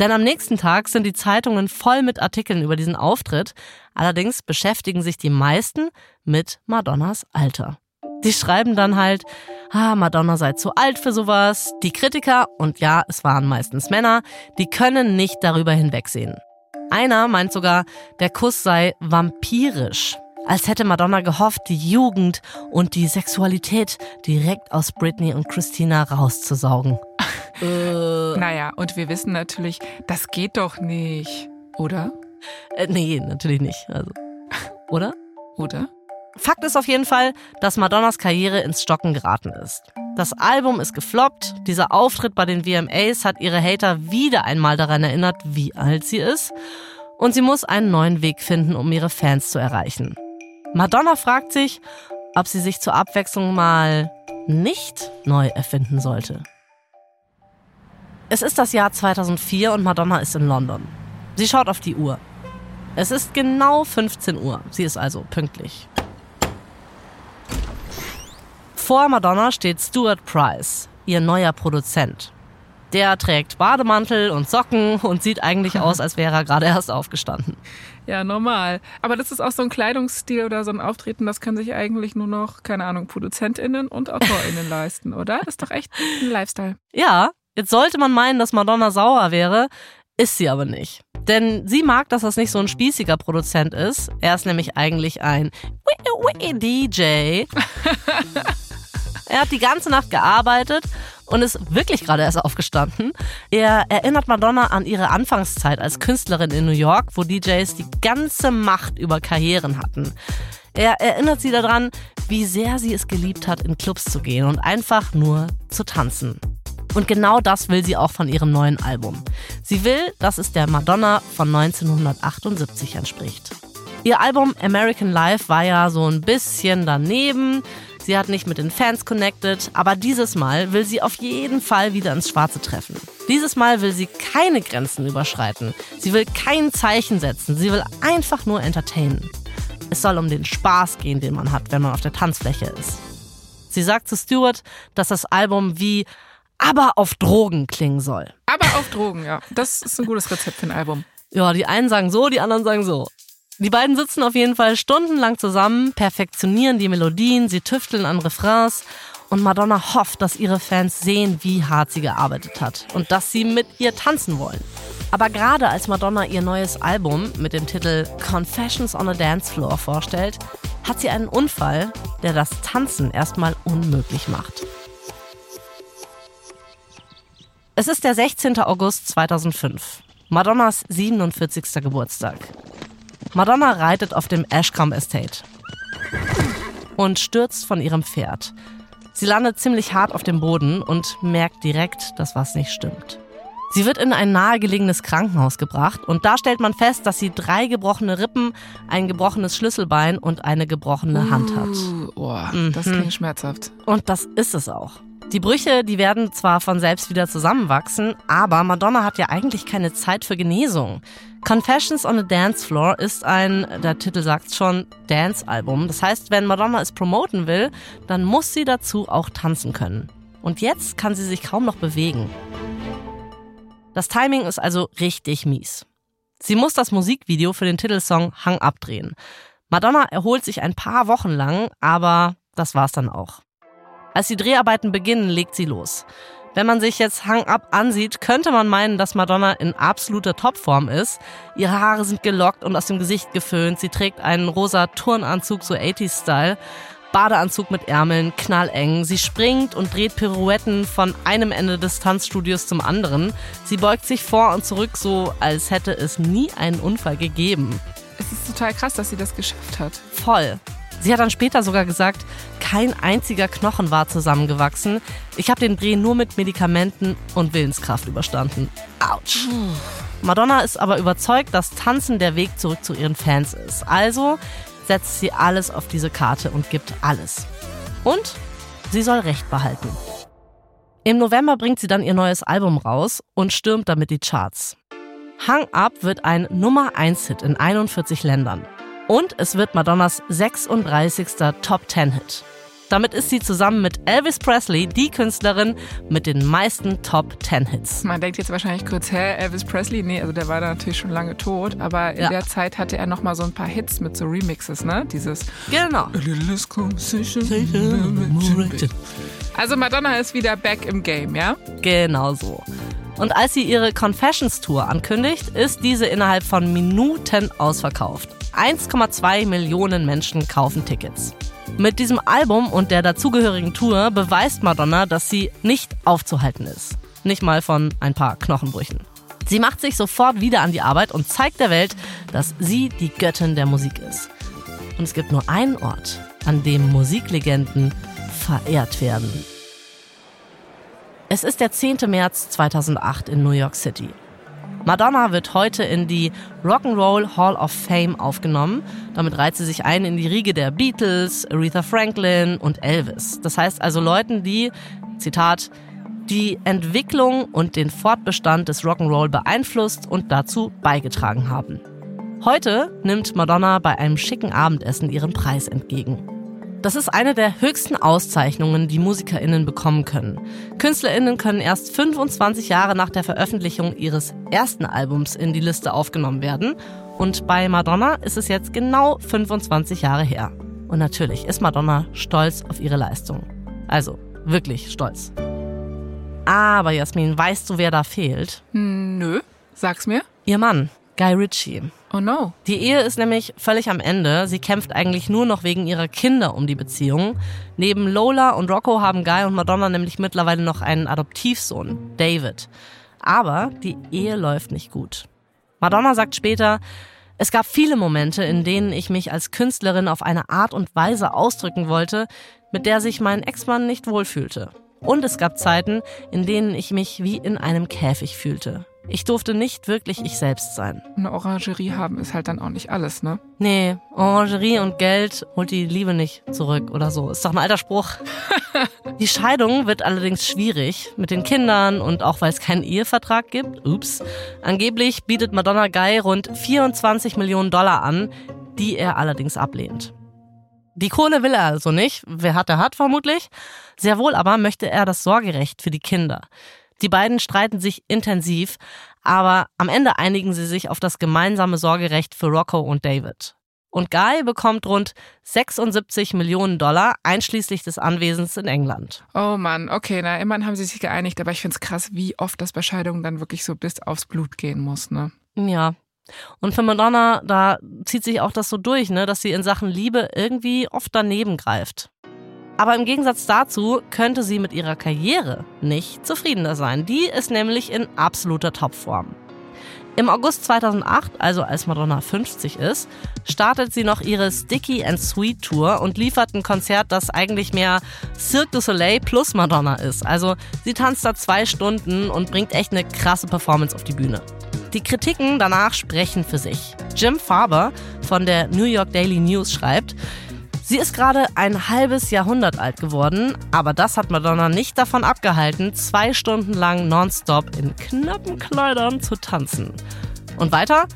Denn am nächsten Tag sind die Zeitungen voll mit Artikeln über diesen Auftritt, allerdings beschäftigen sich die meisten mit Madonnas Alter. Die schreiben dann halt, ah, Madonna sei zu alt für sowas. Die Kritiker, und ja, es waren meistens Männer, die können nicht darüber hinwegsehen. Einer meint sogar, der Kuss sei vampirisch. Als hätte Madonna gehofft, die Jugend und die Sexualität direkt aus Britney und Christina rauszusaugen. <laughs> äh. Naja, und wir wissen natürlich, das geht doch nicht, oder? Äh, nee, natürlich nicht. Also, <laughs> oder? Oder? Fakt ist auf jeden Fall, dass Madonnas Karriere ins Stocken geraten ist. Das Album ist gefloppt, dieser Auftritt bei den VMAs hat ihre Hater wieder einmal daran erinnert, wie alt sie ist. Und sie muss einen neuen Weg finden, um ihre Fans zu erreichen. Madonna fragt sich, ob sie sich zur Abwechslung mal nicht neu erfinden sollte. Es ist das Jahr 2004 und Madonna ist in London. Sie schaut auf die Uhr. Es ist genau 15 Uhr. Sie ist also pünktlich. Vor Madonna steht Stuart Price, ihr neuer Produzent. Der trägt Bademantel und Socken und sieht eigentlich <laughs> aus, als wäre er gerade erst aufgestanden. Ja, normal. Aber das ist auch so ein Kleidungsstil oder so ein Auftreten, das können sich eigentlich nur noch, keine Ahnung, ProduzentInnen und AutorInnen <laughs> leisten, oder? Das ist doch echt ein Lifestyle. Ja, jetzt sollte man meinen, dass Madonna sauer wäre, ist sie aber nicht. Denn sie mag, dass das nicht so ein spießiger Produzent ist. Er ist nämlich eigentlich ein DJ. <laughs> Er hat die ganze Nacht gearbeitet und ist wirklich gerade erst aufgestanden. Er erinnert Madonna an ihre Anfangszeit als Künstlerin in New York, wo DJs die ganze Macht über Karrieren hatten. Er erinnert sie daran, wie sehr sie es geliebt hat, in Clubs zu gehen und einfach nur zu tanzen. Und genau das will sie auch von ihrem neuen Album. Sie will, dass es der Madonna von 1978 entspricht. Ihr Album American Life war ja so ein bisschen daneben. Sie hat nicht mit den Fans connected, aber dieses Mal will sie auf jeden Fall wieder ins Schwarze treffen. Dieses Mal will sie keine Grenzen überschreiten. Sie will kein Zeichen setzen. Sie will einfach nur entertainen. Es soll um den Spaß gehen, den man hat, wenn man auf der Tanzfläche ist. Sie sagt zu Stuart, dass das Album wie aber auf Drogen klingen soll. Aber auf Drogen, ja. Das ist ein gutes Rezept für ein Album. Ja, die einen sagen so, die anderen sagen so. Die beiden sitzen auf jeden Fall stundenlang zusammen, perfektionieren die Melodien, sie tüfteln an Refrains und Madonna hofft, dass ihre Fans sehen, wie hart sie gearbeitet hat und dass sie mit ihr tanzen wollen. Aber gerade als Madonna ihr neues Album mit dem Titel Confessions on a Dance Floor vorstellt, hat sie einen Unfall, der das Tanzen erstmal unmöglich macht. Es ist der 16. August 2005, Madonnas 47. Geburtstag. Madonna reitet auf dem Ashcombe Estate und stürzt von ihrem Pferd. Sie landet ziemlich hart auf dem Boden und merkt direkt, dass was nicht stimmt. Sie wird in ein nahegelegenes Krankenhaus gebracht und da stellt man fest, dass sie drei gebrochene Rippen, ein gebrochenes Schlüsselbein und eine gebrochene Hand hat. Uh, oh, mhm. Das klingt schmerzhaft. Und das ist es auch. Die Brüche, die werden zwar von selbst wieder zusammenwachsen, aber Madonna hat ja eigentlich keine Zeit für Genesung. Confessions on a Dance Floor ist ein, der Titel sagt schon, Dance-Album. Das heißt, wenn Madonna es promoten will, dann muss sie dazu auch tanzen können. Und jetzt kann sie sich kaum noch bewegen. Das Timing ist also richtig mies. Sie muss das Musikvideo für den Titelsong Hang abdrehen. Madonna erholt sich ein paar Wochen lang, aber das war's dann auch. Als die Dreharbeiten beginnen, legt sie los. Wenn man sich jetzt Hang Up ansieht, könnte man meinen, dass Madonna in absoluter Topform ist. Ihre Haare sind gelockt und aus dem Gesicht geföhnt. Sie trägt einen rosa Turnanzug, so 80s-Style. Badeanzug mit Ärmeln, knalleng. Sie springt und dreht Pirouetten von einem Ende des Tanzstudios zum anderen. Sie beugt sich vor und zurück, so als hätte es nie einen Unfall gegeben. Es ist total krass, dass sie das geschafft hat. Voll. Sie hat dann später sogar gesagt, kein einziger Knochen war zusammengewachsen. Ich habe den Dreh nur mit Medikamenten und Willenskraft überstanden. Autsch. Madonna ist aber überzeugt, dass Tanzen der Weg zurück zu ihren Fans ist. Also setzt sie alles auf diese Karte und gibt alles. Und sie soll Recht behalten. Im November bringt sie dann ihr neues Album raus und stürmt damit die Charts. Hang Up wird ein Nummer 1 Hit in 41 Ländern. Und es wird Madonnas 36. Top 10 Hit. Damit ist sie zusammen mit Elvis Presley die Künstlerin mit den meisten Top 10 Hits. Man denkt jetzt wahrscheinlich kurz, hä, Elvis Presley? Nee, also der war da natürlich schon lange tot, aber in ja. der Zeit hatte er noch mal so ein paar Hits mit so Remixes, ne? Dieses Genau. Also Madonna ist wieder back im Game, ja? Genau so. Und als sie ihre Confessions Tour ankündigt, ist diese innerhalb von Minuten ausverkauft. 1,2 Millionen Menschen kaufen Tickets. Mit diesem Album und der dazugehörigen Tour beweist Madonna, dass sie nicht aufzuhalten ist. Nicht mal von ein paar Knochenbrüchen. Sie macht sich sofort wieder an die Arbeit und zeigt der Welt, dass sie die Göttin der Musik ist. Und es gibt nur einen Ort, an dem Musiklegenden verehrt werden. Es ist der 10. März 2008 in New York City. Madonna wird heute in die Rock'n'Roll Hall of Fame aufgenommen. Damit reiht sie sich ein in die Riege der Beatles, Aretha Franklin und Elvis. Das heißt also Leuten, die, Zitat, die Entwicklung und den Fortbestand des Rock'n'Roll beeinflusst und dazu beigetragen haben. Heute nimmt Madonna bei einem schicken Abendessen ihren Preis entgegen. Das ist eine der höchsten Auszeichnungen, die MusikerInnen bekommen können. KünstlerInnen können erst 25 Jahre nach der Veröffentlichung ihres ersten Albums in die Liste aufgenommen werden. Und bei Madonna ist es jetzt genau 25 Jahre her. Und natürlich ist Madonna stolz auf ihre Leistung. Also, wirklich stolz. Aber Jasmin, weißt du, wer da fehlt? Nö, sag's mir. Ihr Mann, Guy Ritchie. Oh no. Die Ehe ist nämlich völlig am Ende. Sie kämpft eigentlich nur noch wegen ihrer Kinder um die Beziehung. Neben Lola und Rocco haben Guy und Madonna nämlich mittlerweile noch einen Adoptivsohn, David. Aber die Ehe läuft nicht gut. Madonna sagt später, es gab viele Momente, in denen ich mich als Künstlerin auf eine Art und Weise ausdrücken wollte, mit der sich mein Ex-Mann nicht wohlfühlte. Und es gab Zeiten, in denen ich mich wie in einem Käfig fühlte. Ich durfte nicht wirklich ich selbst sein. Eine Orangerie haben ist halt dann auch nicht alles, ne? Nee, Orangerie und Geld holt die Liebe nicht zurück oder so. Ist doch ein alter Spruch. <laughs> die Scheidung wird allerdings schwierig mit den Kindern und auch weil es keinen Ehevertrag gibt. Ups. Angeblich bietet Madonna Guy rund 24 Millionen Dollar an, die er allerdings ablehnt. Die Kohle will er also nicht. Wer hat, der hat vermutlich. Sehr wohl aber möchte er das Sorgerecht für die Kinder. Die beiden streiten sich intensiv, aber am Ende einigen sie sich auf das gemeinsame Sorgerecht für Rocco und David. Und Guy bekommt rund 76 Millionen Dollar, einschließlich des Anwesens in England. Oh Mann, okay, na, immerhin haben sie sich geeinigt, aber ich finde es krass, wie oft das bei Scheidungen dann wirklich so bis aufs Blut gehen muss, ne? Ja. Und für Madonna, da zieht sich auch das so durch, ne, dass sie in Sachen Liebe irgendwie oft daneben greift. Aber im Gegensatz dazu könnte sie mit ihrer Karriere nicht zufriedener sein. Die ist nämlich in absoluter Topform. Im August 2008, also als Madonna 50 ist, startet sie noch ihre Sticky and Sweet Tour und liefert ein Konzert, das eigentlich mehr Cirque du Soleil plus Madonna ist. Also sie tanzt da zwei Stunden und bringt echt eine krasse Performance auf die Bühne. Die Kritiken danach sprechen für sich. Jim Farber von der New York Daily News schreibt, Sie ist gerade ein halbes Jahrhundert alt geworden, aber das hat Madonna nicht davon abgehalten, zwei Stunden lang nonstop in knappen Kleidern zu tanzen. Und weiter?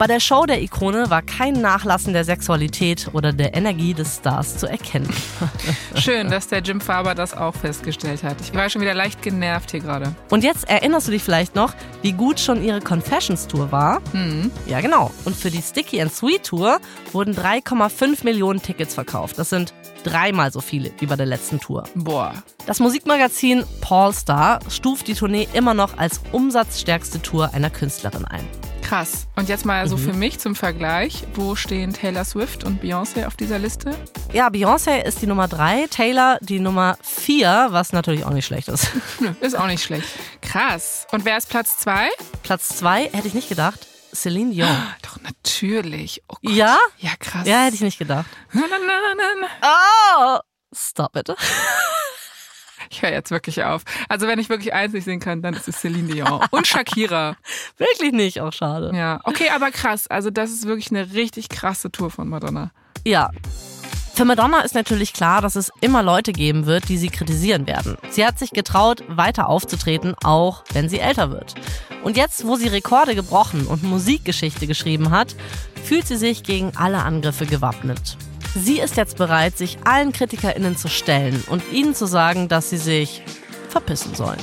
Bei der Show der Ikone war kein Nachlassen der Sexualität oder der Energie des Stars zu erkennen. <laughs> Schön, dass der Jim Faber das auch festgestellt hat. Ich war schon wieder leicht genervt hier gerade. Und jetzt erinnerst du dich vielleicht noch, wie gut schon ihre Confessions Tour war? Mhm. Ja, genau. Und für die Sticky and Sweet Tour wurden 3,5 Millionen Tickets verkauft. Das sind dreimal so viele wie bei der letzten Tour. Boah. Das Musikmagazin Paul Star stuft die Tournee immer noch als umsatzstärkste Tour einer Künstlerin ein. Krass. Und jetzt mal so mhm. für mich zum Vergleich. Wo stehen Taylor Swift und Beyoncé auf dieser Liste? Ja, Beyoncé ist die Nummer drei, Taylor die Nummer vier, was natürlich auch nicht schlecht ist. <laughs> ist auch nicht schlecht. Krass. Und wer ist Platz zwei? Platz zwei hätte ich nicht gedacht. Celine Dion. <gasps> Doch, natürlich. Oh ja? Ja, krass. Ja, hätte ich nicht gedacht. Na, na, na, na. Oh! Stop it. <laughs> Ich höre jetzt wirklich auf. Also wenn ich wirklich eins nicht sehen kann, dann ist es Celine Dion und Shakira. <laughs> wirklich nicht, auch schade. Ja, okay, aber krass. Also das ist wirklich eine richtig krasse Tour von Madonna. Ja. Für Madonna ist natürlich klar, dass es immer Leute geben wird, die sie kritisieren werden. Sie hat sich getraut, weiter aufzutreten, auch wenn sie älter wird. Und jetzt, wo sie Rekorde gebrochen und Musikgeschichte geschrieben hat, fühlt sie sich gegen alle Angriffe gewappnet. Sie ist jetzt bereit, sich allen KritikerInnen zu stellen und ihnen zu sagen, dass sie sich verpissen sollen.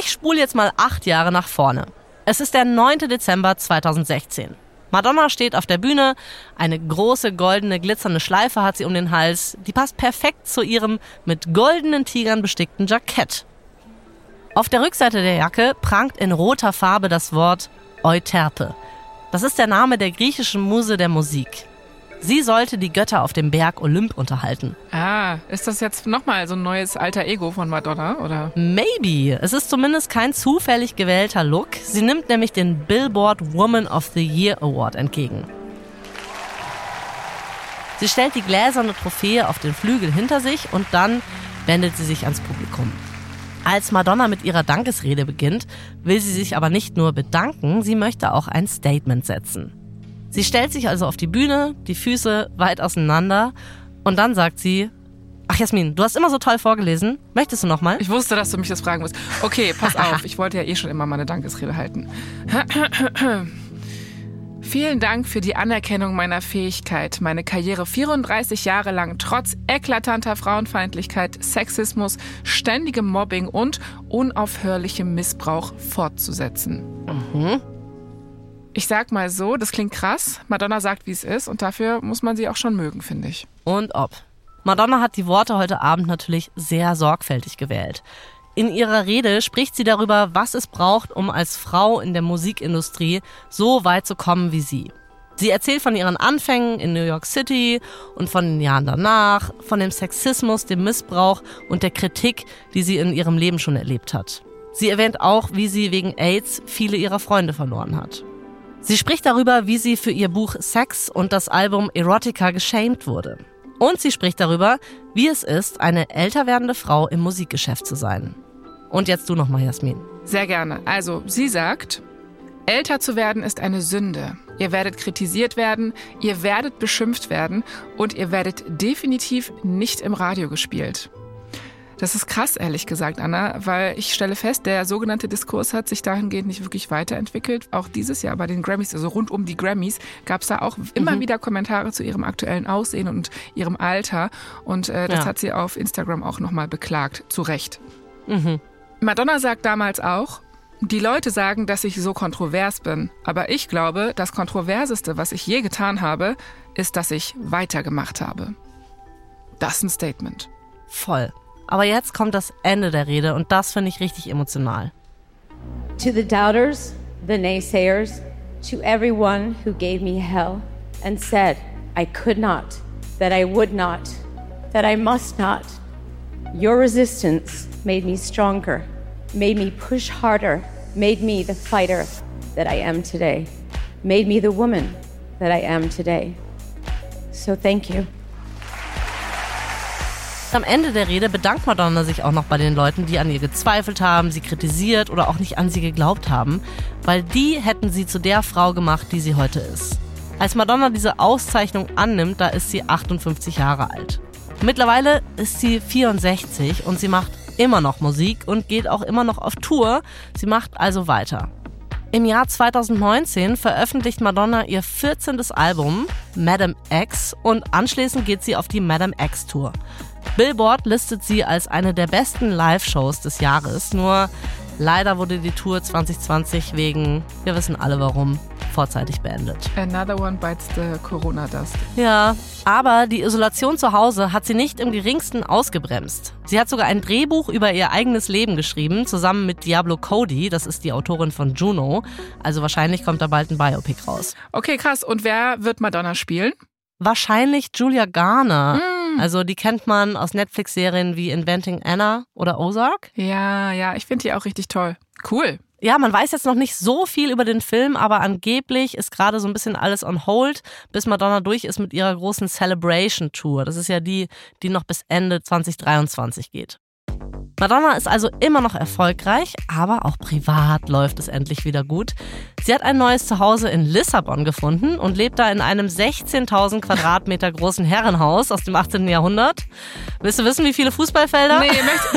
Ich spule jetzt mal acht Jahre nach vorne. Es ist der 9. Dezember 2016. Madonna steht auf der Bühne, eine große goldene glitzernde Schleife hat sie um den Hals, die passt perfekt zu ihrem mit goldenen Tigern bestickten Jackett. Auf der Rückseite der Jacke prangt in roter Farbe das Wort Euterpe. Das ist der Name der griechischen Muse der Musik. Sie sollte die Götter auf dem Berg Olymp unterhalten. Ah, ist das jetzt nochmal so ein neues alter Ego von Madonna, oder? Maybe. Es ist zumindest kein zufällig gewählter Look. Sie nimmt nämlich den Billboard Woman of the Year Award entgegen. Sie stellt die gläserne Trophäe auf den Flügel hinter sich und dann wendet sie sich ans Publikum. Als Madonna mit ihrer Dankesrede beginnt, will sie sich aber nicht nur bedanken, sie möchte auch ein Statement setzen. Sie stellt sich also auf die Bühne, die Füße weit auseinander und dann sagt sie, Ach Jasmin, du hast immer so toll vorgelesen. Möchtest du noch mal? Ich wusste, dass du mich das fragen musst. Okay, pass <laughs> auf. Ich wollte ja eh schon immer meine Dankesrede halten. Vielen Dank für die Anerkennung meiner Fähigkeit, meine Karriere 34 Jahre lang trotz eklatanter Frauenfeindlichkeit, Sexismus, ständigem Mobbing und unaufhörlichem Missbrauch fortzusetzen. Mhm. Ich sag mal so, das klingt krass. Madonna sagt, wie es ist und dafür muss man sie auch schon mögen, finde ich. Und ob. Madonna hat die Worte heute Abend natürlich sehr sorgfältig gewählt. In ihrer Rede spricht sie darüber, was es braucht, um als Frau in der Musikindustrie so weit zu kommen wie sie. Sie erzählt von ihren Anfängen in New York City und von den Jahren danach, von dem Sexismus, dem Missbrauch und der Kritik, die sie in ihrem Leben schon erlebt hat. Sie erwähnt auch, wie sie wegen AIDS viele ihrer Freunde verloren hat. Sie spricht darüber, wie sie für ihr Buch Sex und das Album Erotica geschämt wurde. Und sie spricht darüber, wie es ist, eine älter werdende Frau im Musikgeschäft zu sein. Und jetzt du nochmal, Jasmin. Sehr gerne. Also, sie sagt, älter zu werden ist eine Sünde. Ihr werdet kritisiert werden, ihr werdet beschimpft werden und ihr werdet definitiv nicht im Radio gespielt. Das ist krass, ehrlich gesagt, Anna, weil ich stelle fest, der sogenannte Diskurs hat sich dahingehend nicht wirklich weiterentwickelt. Auch dieses Jahr bei den Grammys, also rund um die Grammys, gab es da auch immer mhm. wieder Kommentare zu ihrem aktuellen Aussehen und ihrem Alter. Und äh, das ja. hat sie auf Instagram auch nochmal beklagt, zu Recht. Mhm. Madonna sagt damals auch, die Leute sagen, dass ich so kontrovers bin, aber ich glaube, das Kontroverseste, was ich je getan habe, ist, dass ich weitergemacht habe. Das ist ein Statement. Voll. Aber jetzt kommt das Ende der Rede und das finde ich richtig emotional. To the doubters, the naysayers, to everyone who gave me hell and said I could not, that I would not, that I must not. Your resistance made me stronger, made me push harder, made me the fighter that I am today, made me the woman that I am today. So thank you. Am Ende der Rede bedankt Madonna sich auch noch bei den Leuten, die an ihr gezweifelt haben, sie kritisiert oder auch nicht an sie geglaubt haben, weil die hätten sie zu der Frau gemacht, die sie heute ist. Als Madonna diese Auszeichnung annimmt, da ist sie 58 Jahre alt. Mittlerweile ist sie 64 und sie macht immer noch Musik und geht auch immer noch auf Tour. Sie macht also weiter. Im Jahr 2019 veröffentlicht Madonna ihr 14. Album Madame X und anschließend geht sie auf die Madame X Tour. Billboard listet sie als eine der besten Live-Shows des Jahres, nur leider wurde die Tour 2020 wegen, wir wissen alle warum, vorzeitig beendet. Another one bites the Corona dust. Ja, aber die Isolation zu Hause hat sie nicht im geringsten ausgebremst. Sie hat sogar ein Drehbuch über ihr eigenes Leben geschrieben, zusammen mit Diablo Cody, das ist die Autorin von Juno. Also wahrscheinlich kommt da bald ein Biopic raus. Okay, krass. Und wer wird Madonna spielen? Wahrscheinlich Julia Garner. Mm. Also die kennt man aus Netflix-Serien wie Inventing Anna oder Ozark. Ja, ja, ich finde die auch richtig toll. Cool. Ja, man weiß jetzt noch nicht so viel über den Film, aber angeblich ist gerade so ein bisschen alles on hold, bis Madonna durch ist mit ihrer großen Celebration Tour. Das ist ja die, die noch bis Ende 2023 geht. Madonna ist also immer noch erfolgreich, aber auch privat läuft es endlich wieder gut. Sie hat ein neues Zuhause in Lissabon gefunden und lebt da in einem 16.000 Quadratmeter großen Herrenhaus aus dem 18. Jahrhundert. Willst du wissen, wie viele Fußballfelder? Nee,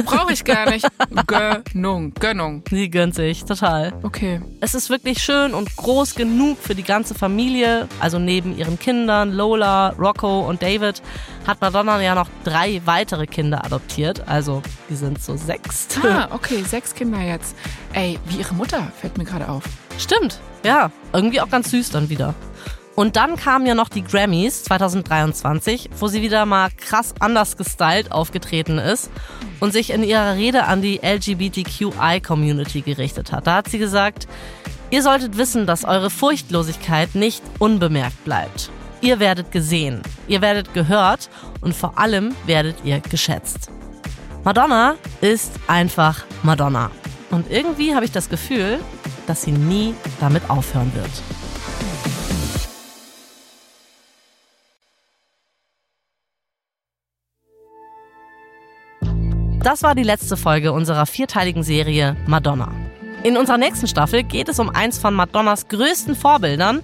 brauche ich gar nicht. <laughs> Gönnung, Gönnung. Sie gönnt sich, total. Okay. Es ist wirklich schön und groß genug für die ganze Familie. Also neben ihren Kindern, Lola, Rocco und David, hat Madonna ja noch drei weitere Kinder adoptiert. Also die sind so sechs. Ah, okay, sechs Kinder jetzt. Ey, wie ihre Mutter fällt mir gerade auf. Stimmt, ja. Irgendwie auch ganz süß dann wieder. Und dann kamen ja noch die Grammys 2023, wo sie wieder mal krass anders gestylt aufgetreten ist und sich in ihrer Rede an die LGBTQI-Community gerichtet hat. Da hat sie gesagt, ihr solltet wissen, dass eure Furchtlosigkeit nicht unbemerkt bleibt. Ihr werdet gesehen, ihr werdet gehört und vor allem werdet ihr geschätzt. Madonna ist einfach Madonna. Und irgendwie habe ich das Gefühl, dass sie nie damit aufhören wird. Das war die letzte Folge unserer vierteiligen Serie Madonna. In unserer nächsten Staffel geht es um eins von Madonnas größten Vorbildern,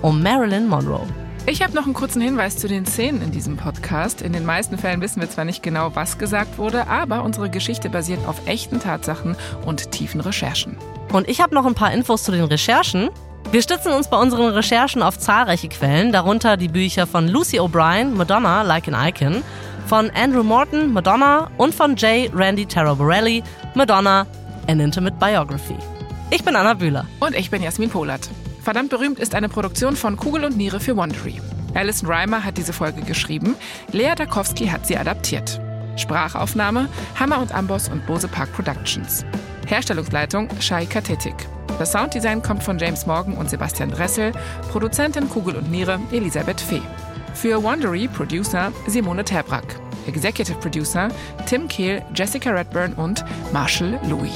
um Marilyn Monroe. Ich habe noch einen kurzen Hinweis zu den Szenen in diesem Podcast. In den meisten Fällen wissen wir zwar nicht genau, was gesagt wurde, aber unsere Geschichte basiert auf echten Tatsachen und tiefen Recherchen. Und ich habe noch ein paar Infos zu den Recherchen. Wir stützen uns bei unseren Recherchen auf zahlreiche Quellen, darunter die Bücher von Lucy O'Brien, Madonna, Like an Icon, von Andrew Morton, Madonna und von J. Randy Borelli, Madonna, An Intimate Biography. Ich bin Anna Bühler. Und ich bin Jasmin Polat. Verdammt berühmt ist eine Produktion von Kugel und Niere für Wondery. Alison Reimer hat diese Folge geschrieben, Lea Dakowski hat sie adaptiert. Sprachaufnahme Hammer und Amboss und Bose Park Productions. Herstellungsleitung Shai Katetik. Das Sounddesign kommt von James Morgan und Sebastian Dressel, Produzentin Kugel und Niere Elisabeth Fee. Für Wondery Producer Simone Terbrack. Executive Producer Tim Kehl, Jessica Redburn und Marshall Louis.